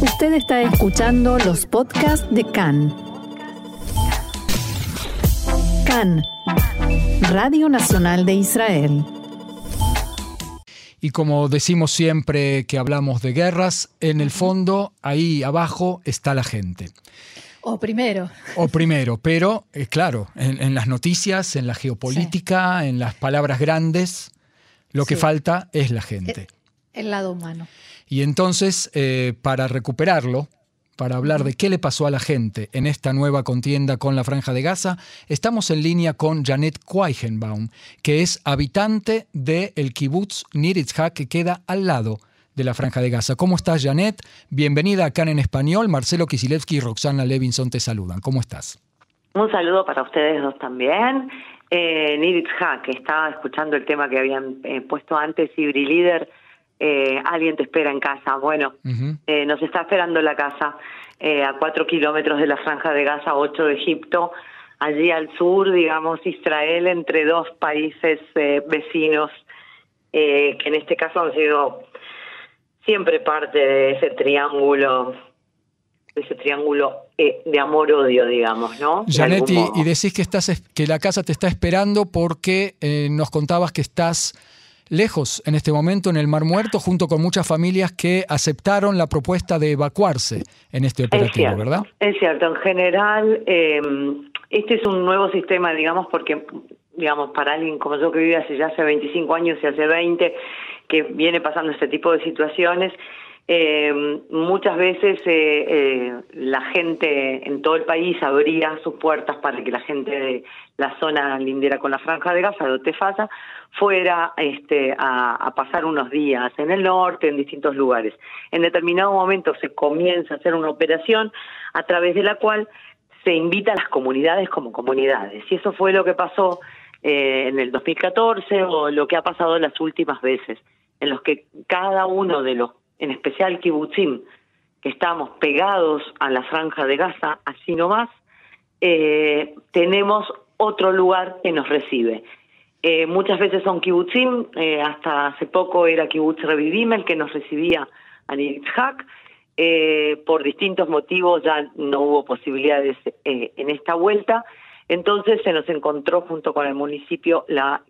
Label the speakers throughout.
Speaker 1: Usted está escuchando los podcasts de CAN. CAN, Radio Nacional de Israel.
Speaker 2: Y como decimos siempre que hablamos de guerras, en el fondo, ahí abajo está la gente.
Speaker 3: O primero.
Speaker 2: O primero, pero eh, claro, en, las noticias, en la geopolítica, en las palabras grandes, lo que falta es la gente.
Speaker 3: El, lado humano.
Speaker 2: Y entonces, eh, para recuperarlo, para hablar de qué le pasó a la gente en esta nueva contienda con la Franja de Gaza, estamos en línea con Janet Quaichenbaum, que es habitante del el kibbutz Nir que queda al lado de la Franja de Gaza. ¿Cómo estás, Janet? Bienvenida acá en Español. Marcelo Kisilevsky y Roxana Levinson te saludan. ¿Cómo estás?
Speaker 4: Un saludo para ustedes dos también. Eh, Nir que estaba escuchando el tema que habían eh, puesto antes, Ibri Líder, eh, alguien te espera en casa. Bueno, eh, nos está esperando la casa eh, a cuatro kilómetros de la Franja de Gaza, ocho de Egipto, allí al sur, digamos, Israel, entre dos países vecinos, que en este caso han sido siempre parte de ese triángulo de ese triángulo eh, de amor-odio, digamos, ¿no?
Speaker 2: Janet, y, decís que, estás, que la casa te está esperando porque eh, nos contabas que estás lejos en este momento en el Mar Muerto, junto con muchas familias que aceptaron la propuesta de evacuarse en este operativo, ¿verdad?
Speaker 4: Es cierto, en general, eh, este es un nuevo sistema, digamos, porque, digamos, para alguien como yo que vive hace ya hace 25 años y hace 20, que viene pasando este tipo de situaciones. Eh, muchas veces eh, eh, la gente en todo el país abría sus puertas para que la gente de la zona lindera con la franja de Gaza, de Otefasa, fuera este, a, pasar unos días en el norte, en distintos lugares. En determinado momento se comienza a hacer una operación a través de la cual se invita a las comunidades como comunidades. Y eso fue lo que pasó en el 2014 o lo que ha pasado las últimas veces, en los que cada uno de los, en especial kibbutzim, que estamos pegados a la franja de Gaza, así nomás, eh, tenemos otro lugar que nos recibe. Eh, muchas veces son kibbutzim, eh, hasta hace poco era kibbutz Revivim el que nos recibía a Nitzhak, eh, por distintos motivos ya no hubo posibilidades en esta vuelta, entonces se nos encontró junto con el municipio la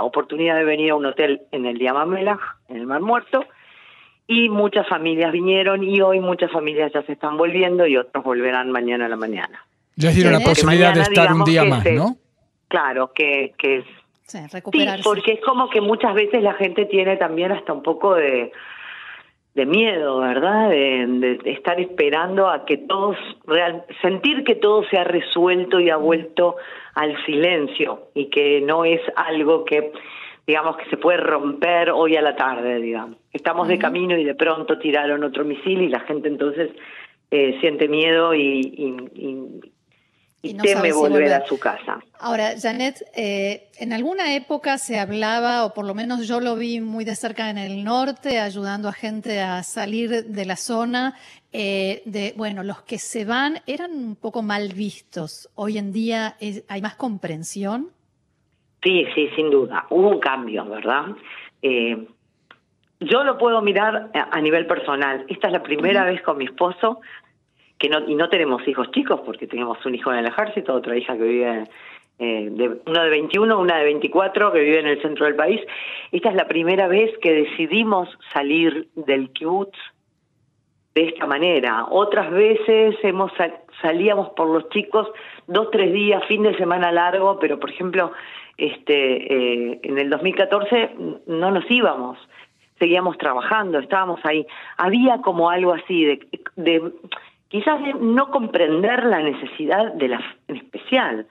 Speaker 4: oportunidad de venir a un hotel en el Yamamelach, en el Mar Muerto, y muchas familias vinieron y hoy muchas familias ya se están volviendo y otros volverán mañana a la mañana.
Speaker 2: Ya dieron la posibilidad de estar un día más, ¿no?
Speaker 4: Claro, que, que es... Sí, recuperarse. Sí, porque es como que muchas veces la gente tiene también hasta un poco de de miedo, ¿verdad? De, estar esperando a que todos, real, sentir que todo se ha resuelto y ha vuelto al silencio y que no es algo que, digamos, que se puede romper hoy a la tarde, digamos. Estamos de camino y de pronto tiraron otro misil y la gente entonces eh, siente miedo y, y, teme volver a su casa.
Speaker 3: Ahora, Janet, eh, en alguna época se hablaba, o por lo menos yo lo vi muy de cerca en el norte, ayudando a gente a salir de la zona, eh, de, bueno, los que se van eran un poco mal vistos. Hoy en día hay más comprensión.
Speaker 4: Sí, sí, sin duda. Hubo un cambio, ¿verdad? Eh, yo lo puedo mirar a nivel personal. Esta es la primera vez con mi esposo que no, y no tenemos hijos chicos porque tenemos un hijo en el ejército, otra hija que vive, eh, de, uno de 21, una de 24 que vive en el centro del país. Esta es la primera vez que decidimos salir del kibutz de esta manera. Otras veces hemos salíamos por los chicos dos, tres días, fin de semana largo, pero por ejemplo, este, eh, en el 2014 no nos íbamos, seguíamos trabajando, estábamos ahí. Había como algo así de, de quizás no comprender la necesidad de la, en especial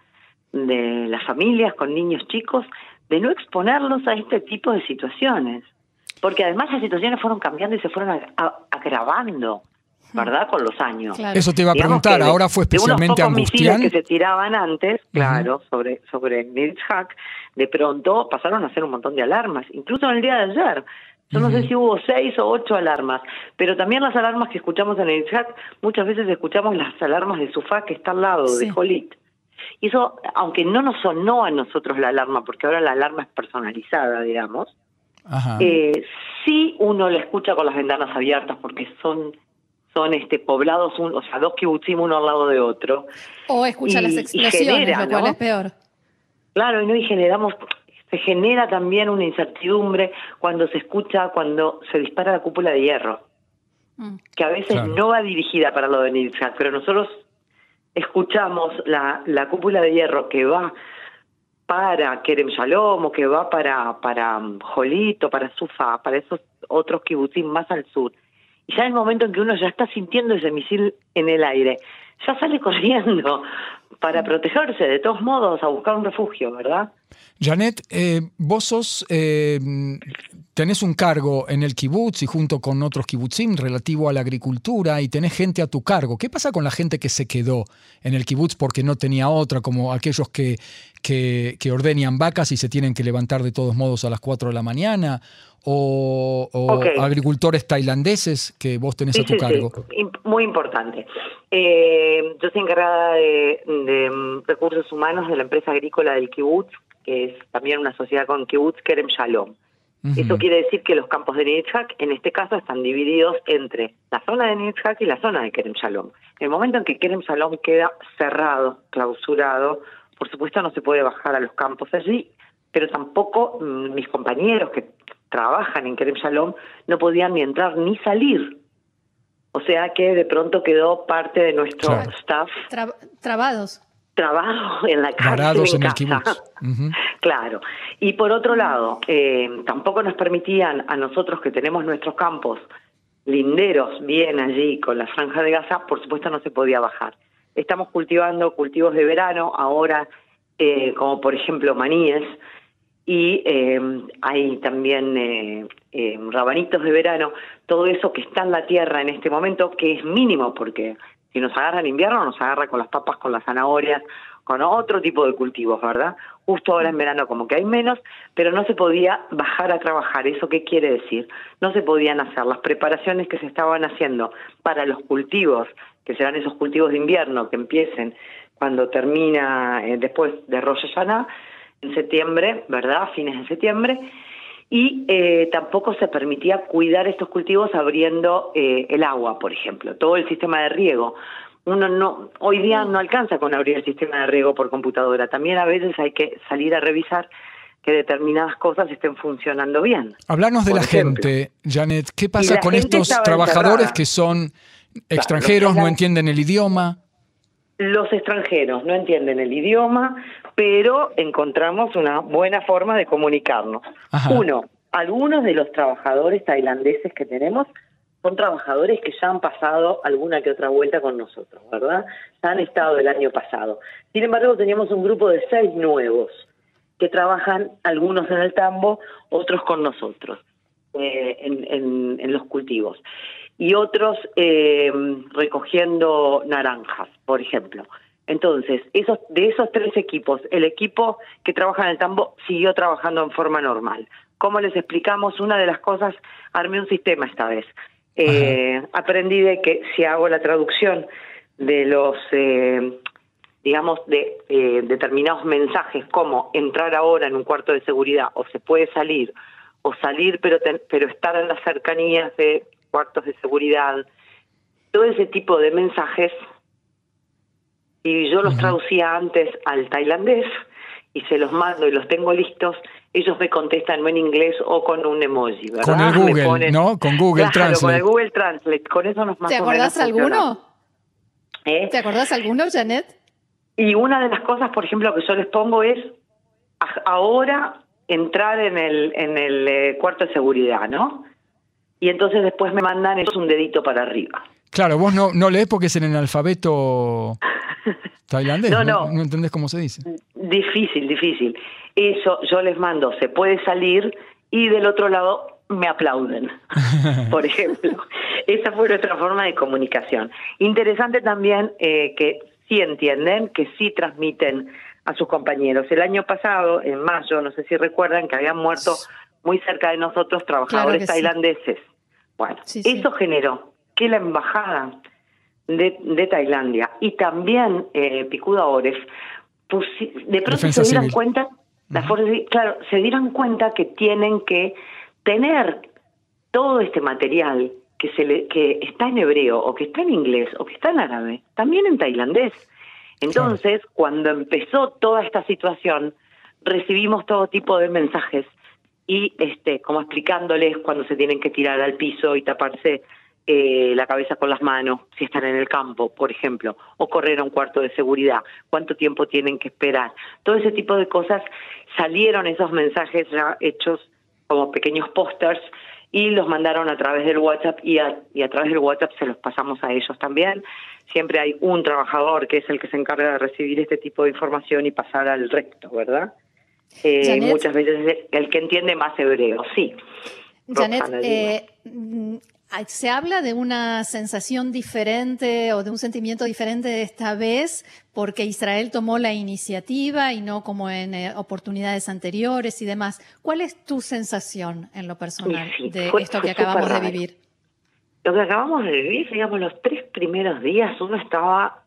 Speaker 4: de las familias con niños chicos, de no exponerlos a este tipo de situaciones. Porque además las situaciones fueron cambiando y se fueron agravando, ¿verdad? Con los años.
Speaker 2: Eso te iba a preguntar, ahora fue especialmente
Speaker 4: de unos que se tiraban antes, claro, sobre, sobre Hack, de pronto pasaron a hacer un montón de alarmas, incluso en el día de ayer. Yo no sé si hubo seis o ocho alarmas, pero también las alarmas que escuchamos en el chat, muchas veces escuchamos las alarmas de Sufá que está al lado, de Jolit. Y eso, aunque no nos sonó a nosotros la alarma, porque ahora la alarma es personalizada, digamos, Eh, sí uno la escucha con las ventanas abiertas porque son son este poblados, o sea, dos kibutzim uno al lado de otro.
Speaker 3: O escucha las explosiones, lo cual es peor.
Speaker 4: Claro, y no y generamos, se genera también una incertidumbre cuando se escucha, cuando se dispara la cúpula de hierro, mm. que a veces no va dirigida para lo de Nitzhak, pero nosotros escuchamos la, la cúpula de hierro que va para Kerem Shalom o que va para, para Jolito, para Sufa, para esos otros kibutzim más al sur. Ya el momento en que uno ya está sintiendo ese misil en el aire, ya sale corriendo para protegerse, de todos modos, a buscar un refugio, ¿verdad?
Speaker 2: Janet, eh, vos sos, eh, tenés un cargo en el kibutz y junto con otros kibutzim relativo a la agricultura y tenés gente a tu cargo. ¿Qué pasa con la gente que se quedó en el kibutz porque no tenía otra, como aquellos que, que, que ordeñan vacas y se tienen que levantar de todos modos a las 4 de la mañana? ¿O, agricultores tailandeses que vos tenés a tu cargo?
Speaker 4: Muy importante. Eh, yo soy encargada de, de, mm, recursos humanos de la empresa agrícola del kibutz que es también una sociedad con kibbutz Kerem Shalom. Eso quiere decir que los campos de Nitzhak, en este caso, están divididos entre la zona de Nitzhak y la zona de Kerem Shalom. En el momento en que Kerem Shalom queda cerrado, clausurado, por supuesto no se puede bajar a los campos allí, pero tampoco mm, mis compañeros que trabajan en Kerem Shalom no podían ni entrar ni salir. O sea que de pronto quedó parte de nuestro staff.
Speaker 3: trabados
Speaker 4: trabajo en la cárcel en, casa. claro. Y por otro lado, eh, tampoco nos permitían a nosotros que tenemos nuestros campos linderos bien allí con la franja de Gaza, por supuesto no se podía bajar. Estamos cultivando cultivos de verano ahora, eh, como por ejemplo maníes, y eh, hay también rabanitos de verano, todo eso que está en la tierra en este momento, que es mínimo porque si nos agarra en invierno, nos agarra con las papas, con las zanahorias, con otro tipo de cultivos, ¿verdad? Justo ahora en verano como que hay menos, pero no se podía bajar a trabajar. ¿Eso qué quiere decir? No se podían hacer las preparaciones que se estaban haciendo para los cultivos, que serán esos cultivos de invierno que empiecen cuando termina eh, después de Rosh Hashanah, en septiembre, ¿verdad? Fines de septiembre y eh, tampoco se permitía cuidar estos cultivos abriendo eh, el agua, por ejemplo, todo el sistema de riego. Uno no, hoy día no alcanza con abrir el sistema de riego por computadora. También a veces hay que salir a revisar que determinadas cosas estén funcionando bien.
Speaker 2: Hablarnos de la gente, Janet. ¿Qué pasa con estos trabajadores que son extranjeros, no entienden el idioma?
Speaker 4: Los extranjeros no entienden el idioma, pero encontramos una buena forma de comunicarnos. Uno, algunos de los trabajadores tailandeses que tenemos son trabajadores que ya han pasado alguna que otra vuelta con nosotros, ¿verdad? Ya han estado el año pasado. Sin embargo, teníamos un grupo de seis nuevos que trabajan, algunos en el tambo, otros con nosotros, eh, en los cultivos y otros eh, recogiendo naranjas, por ejemplo. Entonces, esos, de esos tres equipos, el equipo que trabaja en el tambo siguió trabajando en forma normal. ¿Cómo les explicamos? Una de las cosas, armé un sistema esta vez. Eh, aprendí de que si hago la traducción de los, eh, digamos, de eh, determinados mensajes, como entrar ahora en un cuarto de seguridad, o se puede salir, o salir pero, pero estar en las cercanías de cuartos de seguridad, todo ese tipo de mensajes. Y yo los traducía antes al tailandés y se los mando y los tengo listos. Ellos me contestan no en inglés o con un emoji, ¿verdad?
Speaker 2: Con el Google, ¿no? Con Google Translate.
Speaker 4: Con el Google Translate. Con eso nos
Speaker 3: ¿Te acordás alguno? ¿Eh? ¿Te acordás alguno, Janet?
Speaker 4: Y una de las cosas, por ejemplo, que yo les pongo es ahora entrar en el, en el eh, cuarto de seguridad, ¿no? y entonces después me mandan eso un dedito para arriba.
Speaker 2: Claro, vos no, no lees porque es en el alfabeto tailandés, no, no, no, entendés cómo se dice.
Speaker 4: Difícil, difícil. Eso yo les mando, se puede salir y del otro lado me aplauden, por ejemplo. Esa fue nuestra forma de comunicación. Interesante también eh, que sí entienden, que sí transmiten a sus compañeros. El año pasado, en mayo, no sé si recuerdan, que habían muerto muy cerca de nosotros trabajadores tailandeses. Bueno, eso generó que la embajada de, Tailandia. Y también eh, Picuda Oref de pronto se dieran cuenta, claro, se dieran cuenta que tienen que tener todo este material que, se le, que está en hebreo o que está en inglés o que está en árabe, también en tailandés. Entonces, cuando empezó toda esta situación, recibimos todo tipo de mensajes y este como explicándoles cuando se tienen que tirar al piso y taparse eh, la cabeza con las manos si están en el campo, por ejemplo, o correr a un cuarto de seguridad, cuánto tiempo tienen que esperar. Todo ese tipo de cosas salieron esos mensajes ya hechos como pequeños pósters y los mandaron a través del WhatsApp y a, y a través del WhatsApp se los pasamos a ellos también. Siempre hay un trabajador que es el que se encarga de recibir este tipo de información y pasar al resto, ¿verdad? Eh, muchas veces el que entiende más hebreo, sí.
Speaker 3: Janet, eh, se habla de una sensación diferente o de un sentimiento diferente esta vez porque Israel tomó la iniciativa y no como en eh, oportunidades anteriores y demás. ¿Cuál es tu sensación en lo personal de esto que acabamos de vivir?
Speaker 4: Lo que acabamos de vivir, digamos, los tres primeros días uno estaba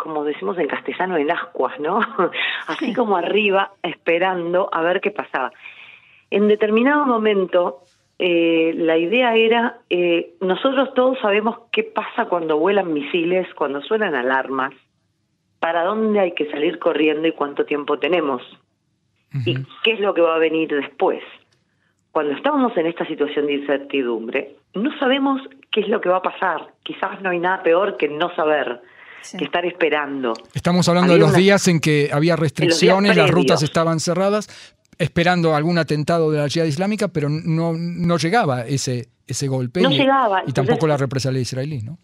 Speaker 4: como decimos en castellano, en ascuas, ¿no? Así como arriba, esperando a ver qué pasaba. En determinado momento, eh, la idea era, eh, nosotros todos sabemos qué pasa cuando vuelan misiles, cuando suenan alarmas, para dónde hay que salir corriendo y cuánto tiempo tenemos, y qué es lo que va a venir después. Cuando estábamos en esta situación de incertidumbre, no sabemos qué es lo que va a pasar. Quizás no hay nada peor que no saber que estar esperando.
Speaker 2: Estamos hablando de los días en que había restricciones, las rutas estaban cerradas, esperando algún atentado de la Jihad Islámica, pero no, no llegaba ese, ese golpe.
Speaker 4: No llegaba.
Speaker 2: Y tampoco la represalia israelí, ¿no?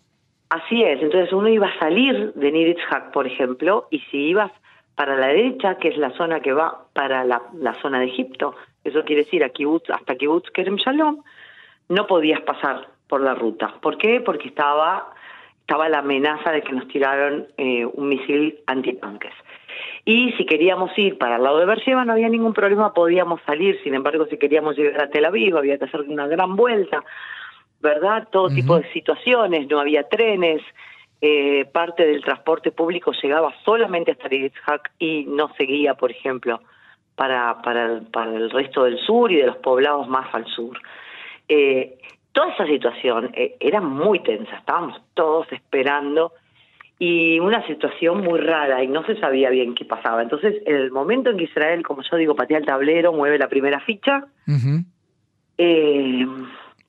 Speaker 4: Así es, entonces uno iba a salir de Niritzhak, por ejemplo, y si ibas para la derecha, que es la zona que va para la, la zona de Egipto, eso quiere decir a Kibbutz, hasta Kibbutz Kerem Shalom, no podías pasar por la ruta. ¿Por qué? Porque estaba estaba la amenaza de que nos tiraron eh, un misil antitanques. Y si queríamos ir para el lado de Beersheba no había ningún problema, podíamos salir. Sin embargo, si queríamos llegar a Tel Aviv había que hacer una gran vuelta, ¿verdad? Todo tipo de situaciones, no había trenes. Eh, parte del transporte público llegaba solamente hasta Yitzhak y no seguía, por ejemplo, para, para, para el resto del sur y de los poblados más al sur. Eh, toda esa situación eh, era muy tensa, estábamos todos esperando y una situación muy rara y no se sabía bien qué pasaba. Entonces, en el momento en que Israel, como yo digo, patea el tablero, mueve la primera ficha, eh,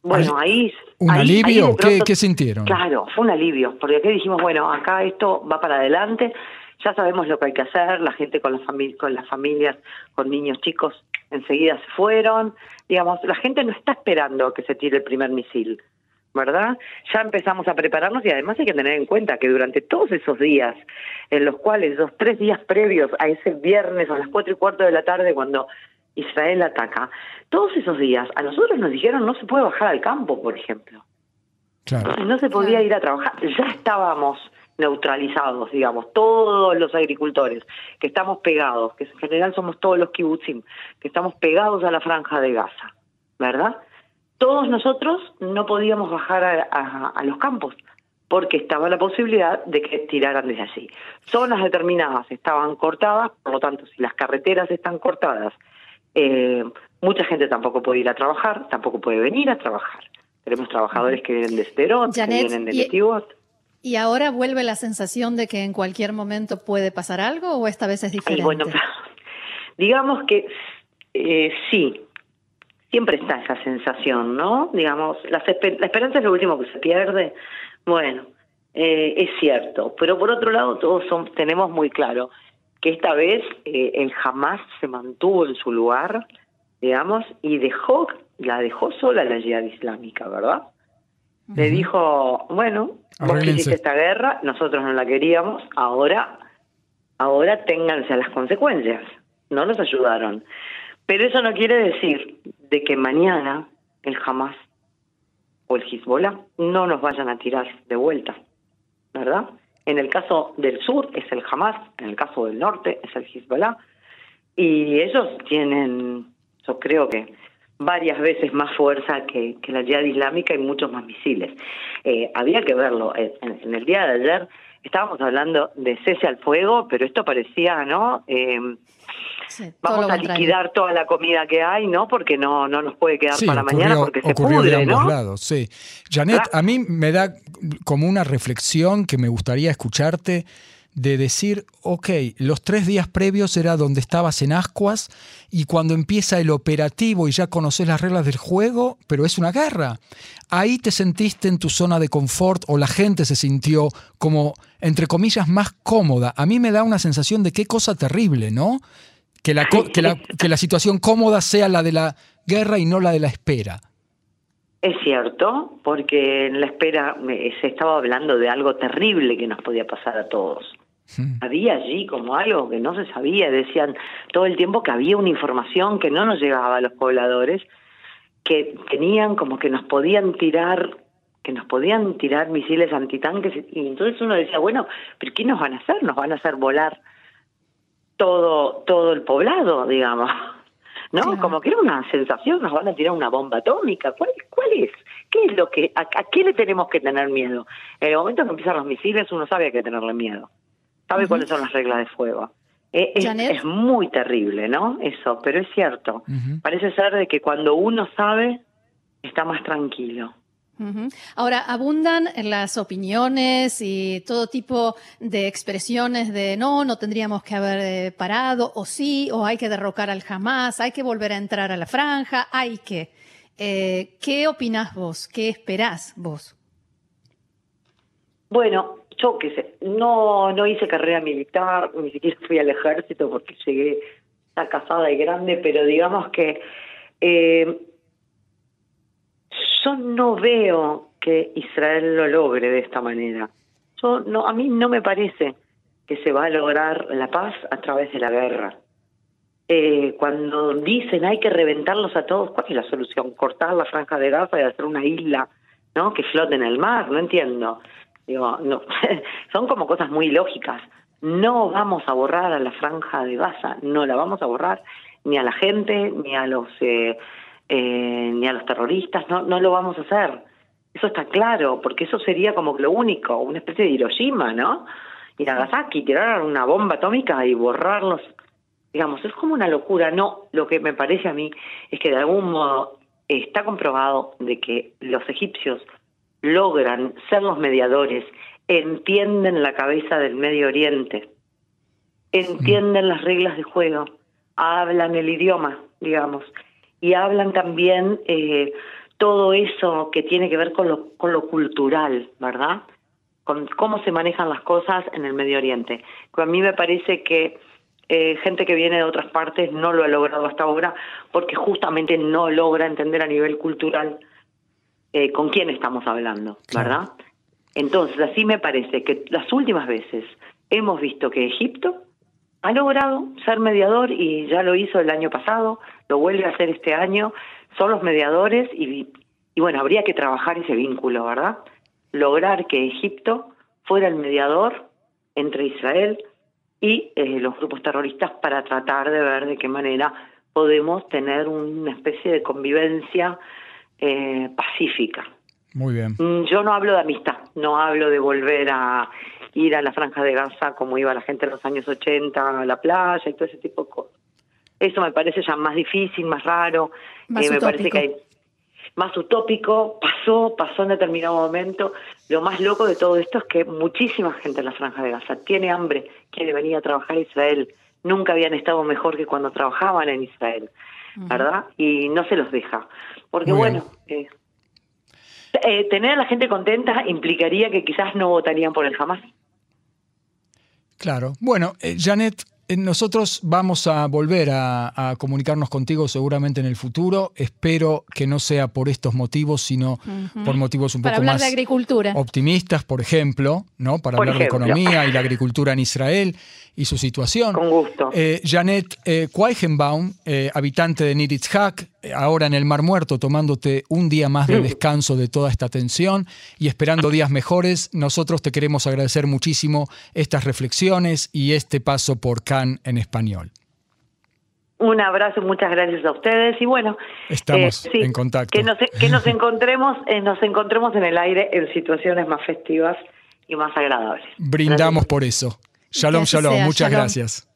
Speaker 4: bueno, ahí...
Speaker 2: ¿Un alivio? ¿Qué, sintieron?
Speaker 4: Claro, fue un alivio, porque aquí dijimos, bueno, acá esto va para adelante, ya sabemos lo que hay que hacer, la gente con, con las familias, con niños chicos, enseguida se fueron. Digamos, la gente no está esperando que se tire el primer misil, ¿verdad? Ya empezamos a prepararnos y además hay que tener en cuenta que durante todos esos días, en los cuales los tres días previos a ese viernes a las cuatro y cuarto de la tarde cuando Israel ataca, todos esos días a nosotros nos dijeron no se puede bajar al campo, por ejemplo. Claro. No se podía ir a trabajar. Ya estábamos neutralizados, digamos, todos los agricultores, que estamos pegados, que en general somos todos los kibutzim, que estamos pegados a la franja de Gaza, ¿verdad? Todos nosotros no podíamos bajar a, los campos, porque estaba la posibilidad de que tiraran desde allí. Zonas determinadas estaban cortadas, por lo tanto, si las carreteras están cortadas, eh, mucha gente tampoco puede ir a trabajar, tampoco puede venir a trabajar. Tenemos trabajadores que vienen de Sterot, que vienen de Netivot.
Speaker 3: ¿Y ahora vuelve la sensación de que en cualquier momento puede pasar algo o esta vez es diferente?
Speaker 4: bueno, digamos que eh, sí, siempre está esa sensación, ¿no? Digamos, la, esperanza es lo último que se pierde. Bueno, eh, es cierto, pero por otro lado todos son, tenemos muy claro que esta vez eh, el Hamas se mantuvo en su lugar, digamos, y dejó, la dejó sola la yihad islámica, ¿verdad? Le dijo, bueno, vos hiciste esta guerra, nosotros no la queríamos, ahora, ahora ténganse a las consecuencias. No nos ayudaron. Pero eso no quiere decir de que mañana el Hamas o el Hezbollah no nos vayan a tirar de vuelta, ¿verdad? En el caso del sur es el Hamas, en el caso del norte es el Hezbollah, y ellos tienen, yo creo que varias veces más fuerza que, la yihad islámica y muchos más misiles. Eh, había que verlo. Eh, en, el día de ayer estábamos hablando de cese al fuego, pero esto parecía, ¿no? Eh, vamos a liquidar toda la comida que hay, ¿no? Porque no, no nos puede quedar para mañana porque se pudre, de ambos
Speaker 2: lados, sí. Janet, a mí me da como una reflexión que me gustaría escucharte de decir, ok, los tres días previos era donde estabas en ascuas y cuando empieza el operativo y ya conoces las reglas del juego, pero es una guerra. Ahí te sentiste en tu zona de confort o la gente se sintió como, entre comillas, más cómoda. A mí me da una sensación de qué cosa terrible, ¿no? Que la, que la, que la situación cómoda sea la de la guerra y no la de la espera.
Speaker 4: Es cierto, porque en la espera se estaba hablando de algo terrible que nos podía pasar a todos. Hmm. Había allí como algo que no se sabía, decían todo el tiempo que había una información que no nos llegaba a los pobladores, que tenían como que nos podían tirar que nos podían tirar misiles antitanques y entonces uno decía, bueno, pero ¿qué nos van a hacer? Nos van a hacer volar todo todo el poblado, digamos. ¿No? Como que era una sensación, nos van a tirar una bomba atómica. ¿Cuál, cuál es? ¿Qué es lo que a, a qué le tenemos que tener miedo? En el momento que empiezan los misiles uno sabe a qué tenerle miedo sabe cuáles son las reglas de fuego. Eh, es, muy terrible, ¿no? Eso, pero es cierto. Parece ser de que cuando uno sabe, está más tranquilo.
Speaker 3: Ahora, abundan las opiniones y todo tipo de expresiones de no, no tendríamos que haber eh, parado, o sí, o hay que derrocar al jamás, hay que volver a entrar a la franja, hay que. Eh, ¿Qué opinás vos? ¿Qué esperás vos?
Speaker 4: Bueno, yo sé, no, no hice carrera militar, ni siquiera fui al ejército porque llegué casada y grande, pero digamos que eh, yo no veo que Israel lo logre de esta manera. Yo no, a mí no me parece que se va a lograr la paz a través de la guerra. Eh, cuando dicen hay que reventarlos a todos, ¿cuál es la solución? Cortar la franja de Gaza y hacer una isla, ¿no? Que flote en el mar, no entiendo. Digo, no, son como cosas muy lógicas. No vamos a borrar a la franja de Gaza, no la vamos a borrar ni a la gente, ni a los eh, eh, ni a los terroristas, no, no lo vamos a hacer. Eso está claro, porque eso sería como lo único, una especie de Hiroshima, ¿no? Y Nagasaki, tirar una bomba atómica y borrarlos. Digamos, es como una locura. No, lo que me parece a mí es que de algún modo está comprobado de que los egipcios logran ser los mediadores, entienden la cabeza del Medio Oriente, entienden las reglas de juego, hablan el idioma, digamos, y hablan también eh, todo eso que tiene que ver con lo, con lo cultural, ¿verdad? Con cómo se manejan las cosas en el Medio Oriente. A mí me parece que eh, gente que viene de otras partes no lo ha logrado hasta ahora porque justamente no logra entender a nivel cultural eh, con quién estamos hablando, ¿verdad? Entonces, así me parece que las últimas veces hemos visto que Egipto ha logrado ser mediador y ya lo hizo el año pasado, lo vuelve a hacer este año, son los mediadores y, y bueno, habría que trabajar ese vínculo, ¿verdad? Lograr que Egipto fuera el mediador entre Israel y eh, los grupos terroristas para tratar de ver de qué manera podemos tener una especie de convivencia eh, pacífica.
Speaker 2: Muy bien.
Speaker 4: Mm, yo no hablo de amistad, no hablo de volver a ir a la franja de Gaza como iba la gente en los años 80 a la playa y todo ese tipo de cosas. Eso me parece ya más difícil, más raro,
Speaker 3: más
Speaker 4: eh, me parece que hay más utópico, pasó, pasó en determinado momento. Lo más loco de todo esto es que muchísima gente en la franja de Gaza tiene hambre, quiere venir a trabajar a Israel. Nunca habían estado mejor que cuando trabajaban en Israel, ¿verdad? Y no se los deja. Porque bueno, eh, eh, tener a la gente contenta implicaría que quizás no votarían por el jamás.
Speaker 2: Claro. Bueno, eh, Janet, nosotros vamos a volver a, comunicarnos contigo seguramente en el futuro. Espero que no sea por estos motivos, sino por motivos un poco más optimistas, por ejemplo, ¿no? Para hablar de economía y la agricultura en Israel y su situación.
Speaker 4: Con gusto.
Speaker 2: Eh, Janet eh, eh, habitante de Niritzhak, ahora en el Mar Muerto, tomándote un día más de descanso de toda esta tensión y esperando días mejores, nosotros te queremos agradecer muchísimo estas reflexiones y este paso por Cannes en español.
Speaker 4: Un abrazo, muchas gracias a ustedes y bueno,
Speaker 2: estamos en contacto.
Speaker 4: Que nos, que nos encontremos, nos encontremos en el aire en situaciones más festivas y más agradables.
Speaker 2: Brindamos por eso. Shalom, shalom. Muchas gracias.